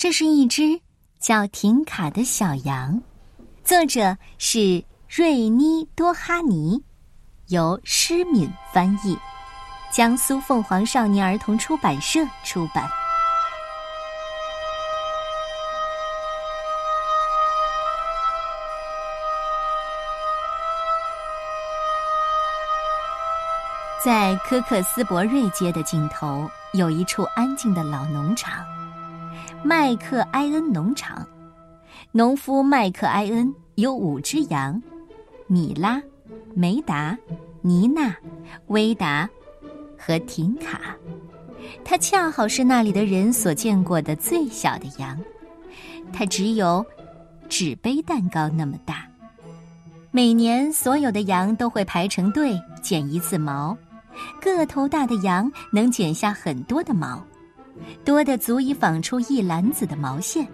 这是一只叫婷卡的小羊，作者是瑞妮多哈尼，由施敏翻译，江苏凤凰少年儿童出版社出版。在科克斯伯瑞街的尽头，有一处安静的老农场。麦克埃恩农场，农夫麦克埃恩有五只羊：米拉、梅达、妮娜、威达和婷卡。它恰好是那里的人所见过的最小的羊，它只有纸杯蛋糕那么大。每年，所有的羊都会排成队剪一次毛，个头大的羊能剪下很多的毛。多的足以纺出一篮子的毛线，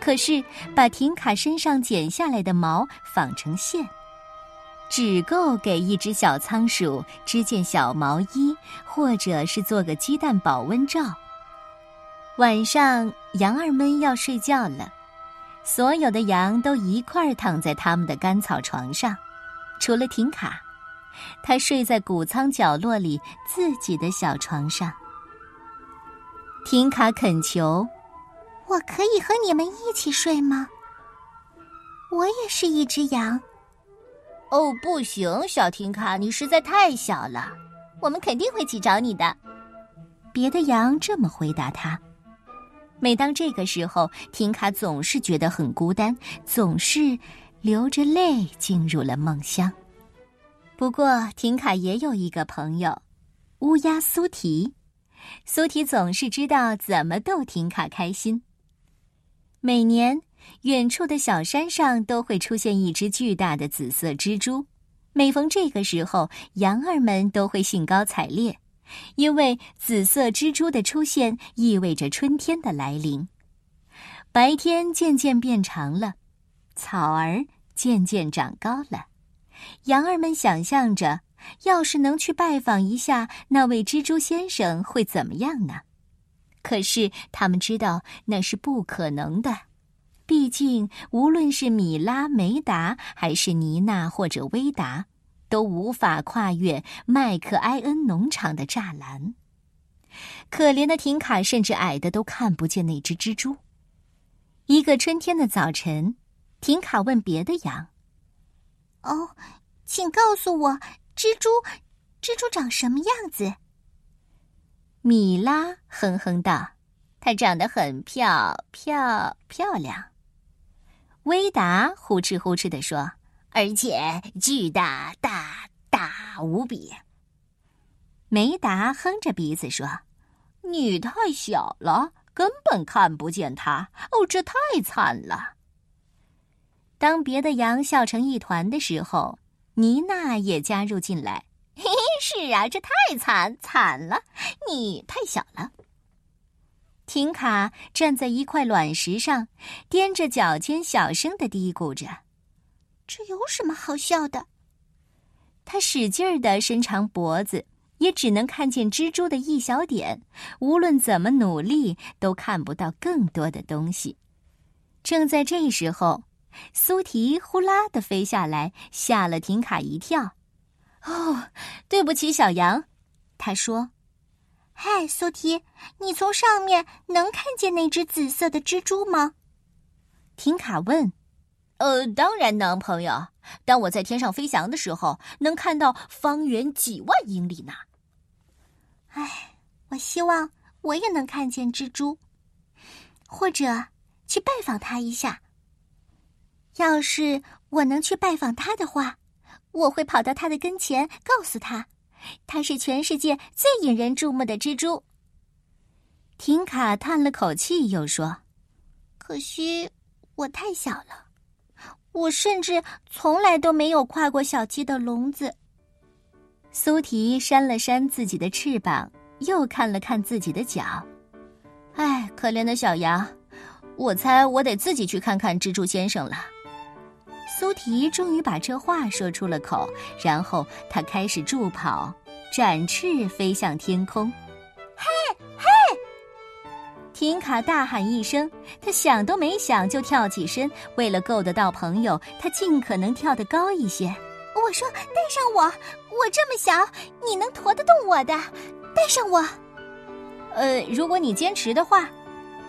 可是把婷卡身上剪下来的毛纺成线，只够给一只小仓鼠织件小毛衣，或者是做个鸡蛋保温罩。晚上，羊儿们要睡觉了，所有的羊都一块儿躺在他们的干草床上，除了婷卡，它睡在谷仓角落里自己的小床上。婷卡恳求：“我可以和你们一起睡吗？我也是一只羊。”“哦，不行，小婷卡，你实在太小了。我们肯定会去找你的。”别的羊这么回答他。每当这个时候，婷卡总是觉得很孤单，总是流着泪进入了梦乡。不过，婷卡也有一个朋友——乌鸦苏提。苏提总是知道怎么逗婷卡开心。每年，远处的小山上都会出现一只巨大的紫色蜘蛛。每逢这个时候，羊儿们都会兴高采烈，因为紫色蜘蛛的出现意味着春天的来临。白天渐渐变长了，草儿渐渐长高了，羊儿们想象着。要是能去拜访一下那位蜘蛛先生，会怎么样呢？可是他们知道那是不可能的，毕竟无论是米拉、梅达，还是妮娜或者威达，都无法跨越麦克埃恩农场的栅栏。可怜的婷卡甚至矮的都看不见那只蜘蛛。一个春天的早晨，婷卡问别的羊：“哦，请告诉我。”蜘蛛，蜘蛛长什么样子？米拉哼哼道：“它长得很漂漂漂亮。”威达呼哧呼哧的说：“而且巨大大大无比。”梅达哼着鼻子说：“你太小了，根本看不见它。哦，这太惨了。”当别的羊笑成一团的时候。妮娜也加入进来。嘿嘿，是啊，这太惨惨了！你太小了。婷卡站在一块卵石上，踮着脚尖，小声的嘀咕着：“这有什么好笑的？”他使劲儿的伸长脖子，也只能看见蜘蛛的一小点。无论怎么努力，都看不到更多的东西。正在这时候。苏提呼啦的飞下来，吓了婷卡一跳。哦，对不起，小羊，他说：“嗨，苏提，你从上面能看见那只紫色的蜘蛛吗？”婷卡问。“呃，当然能，朋友。当我在天上飞翔的时候，能看到方圆几万英里呢。”唉，我希望我也能看见蜘蛛，或者去拜访他一下。要是我能去拜访他的话，我会跑到他的跟前，告诉他，他是全世界最引人注目的蜘蛛。婷卡叹了口气，又说：“可惜我太小了，我甚至从来都没有跨过小鸡的笼子。”苏提扇了扇自己的翅膀，又看了看自己的脚。唉，可怜的小羊，我猜我得自己去看看蜘蛛先生了。苏提终于把这话说出了口，然后他开始助跑，展翅飞向天空。嘿，嘿！婷卡大喊一声，他想都没想就跳起身。为了够得到朋友，他尽可能跳得高一些。我说：“带上我，我这么小，你能驮得动我的？带上我。”呃，如果你坚持的话，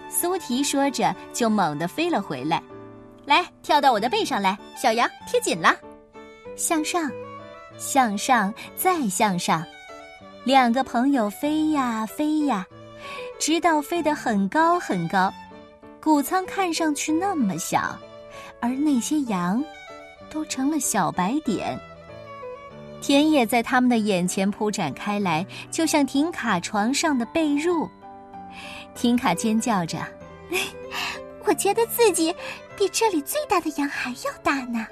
苏提说着就猛地飞了回来。来，跳到我的背上来，小羊，贴紧了，向上，向上，再向上。两个朋友飞呀飞呀。直到飞得很高很高，谷仓看上去那么小，而那些羊都成了小白点。田野在他们的眼前铺展开来，就像停卡床上的被褥。停卡尖叫着：“我觉得自己比这里最大的羊还要大呢！”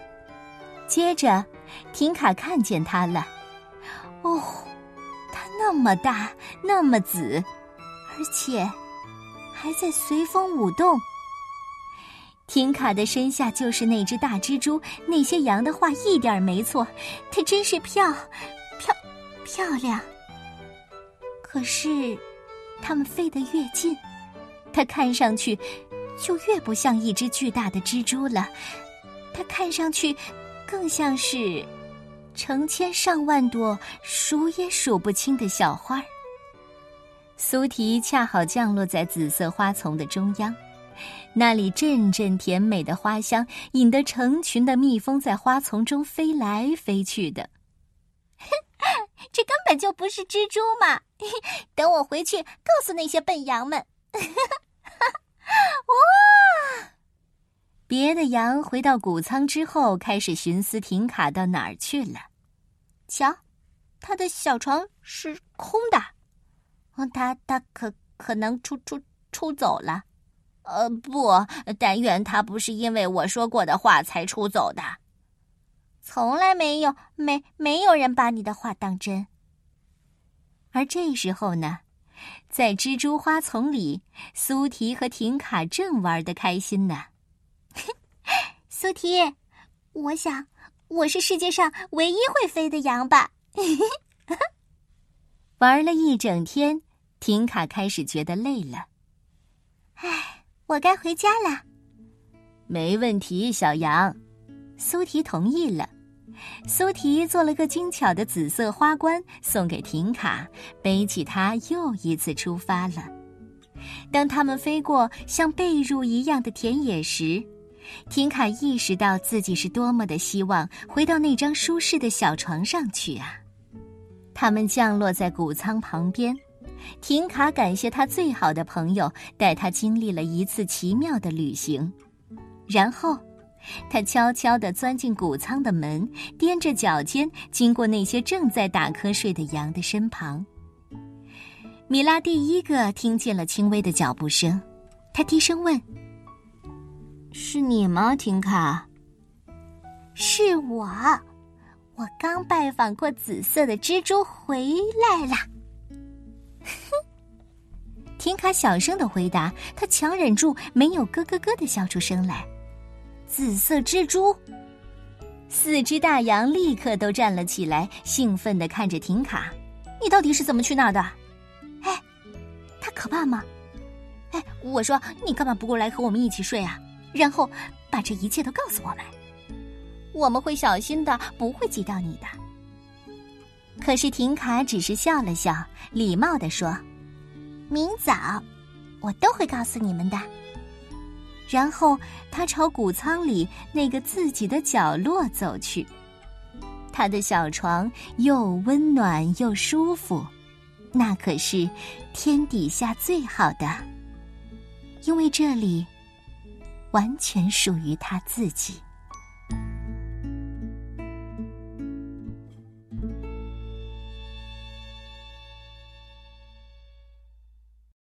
接着，婷卡看见它了。哦，它那么大，那么紫。而且，还在随风舞动。婷卡的身下就是那只大蜘蛛。那些羊的话一点没错，它真是漂漂漂亮。可是，它们飞得越近，它看上去就越不像一只巨大的蜘蛛了。它看上去更像是成千上万朵数也数不清的小花儿。苏提恰好降落在紫色花丛的中央，那里阵阵甜美的花香引得成群的蜜蜂在花丛中飞来飞去的。这根本就不是蜘蛛嘛！等我回去告诉那些笨羊们。哇！别的羊回到谷仓之后，开始寻思停卡到哪儿去了。瞧，他的小床是空的。他他可可能出出出走了，呃，不，但愿他不是因为我说过的话才出走的。从来没有，没没有人把你的话当真。而这时候呢，在蜘蛛花丛里，苏提和婷卡正玩的开心呢。苏提，我想我是世界上唯一会飞的羊吧。玩了一整天，婷卡开始觉得累了。唉，我该回家了。没问题，小羊。苏提同意了。苏提做了个精巧的紫色花冠送给婷卡，背起它又一次出发了。当他们飞过像被褥一样的田野时，婷卡意识到自己是多么的希望回到那张舒适的小床上去啊！他们降落在谷仓旁边，婷卡感谢他最好的朋友带他经历了一次奇妙的旅行，然后，他悄悄地钻进谷仓的门，踮着脚尖经过那些正在打瞌睡的羊的身旁。米拉第一个听见了轻微的脚步声，他低声问：“是你吗，婷卡？”“是我。”我刚拜访过紫色的蜘蛛，回来了。哼，婷卡小声的回答，他强忍住没有咯咯咯的笑出声来。紫色蜘蛛，四只大羊立刻都站了起来，兴奋的看着婷卡：“你到底是怎么去那儿的？哎，它可怕吗？哎，我说你干嘛不过来和我们一起睡啊？然后把这一切都告诉我们。”我们会小心的，不会挤到你的。可是婷卡只是笑了笑，礼貌的说：“明早，我都会告诉你们的。”然后他朝谷仓里那个自己的角落走去。他的小床又温暖又舒服，那可是天底下最好的，因为这里完全属于他自己。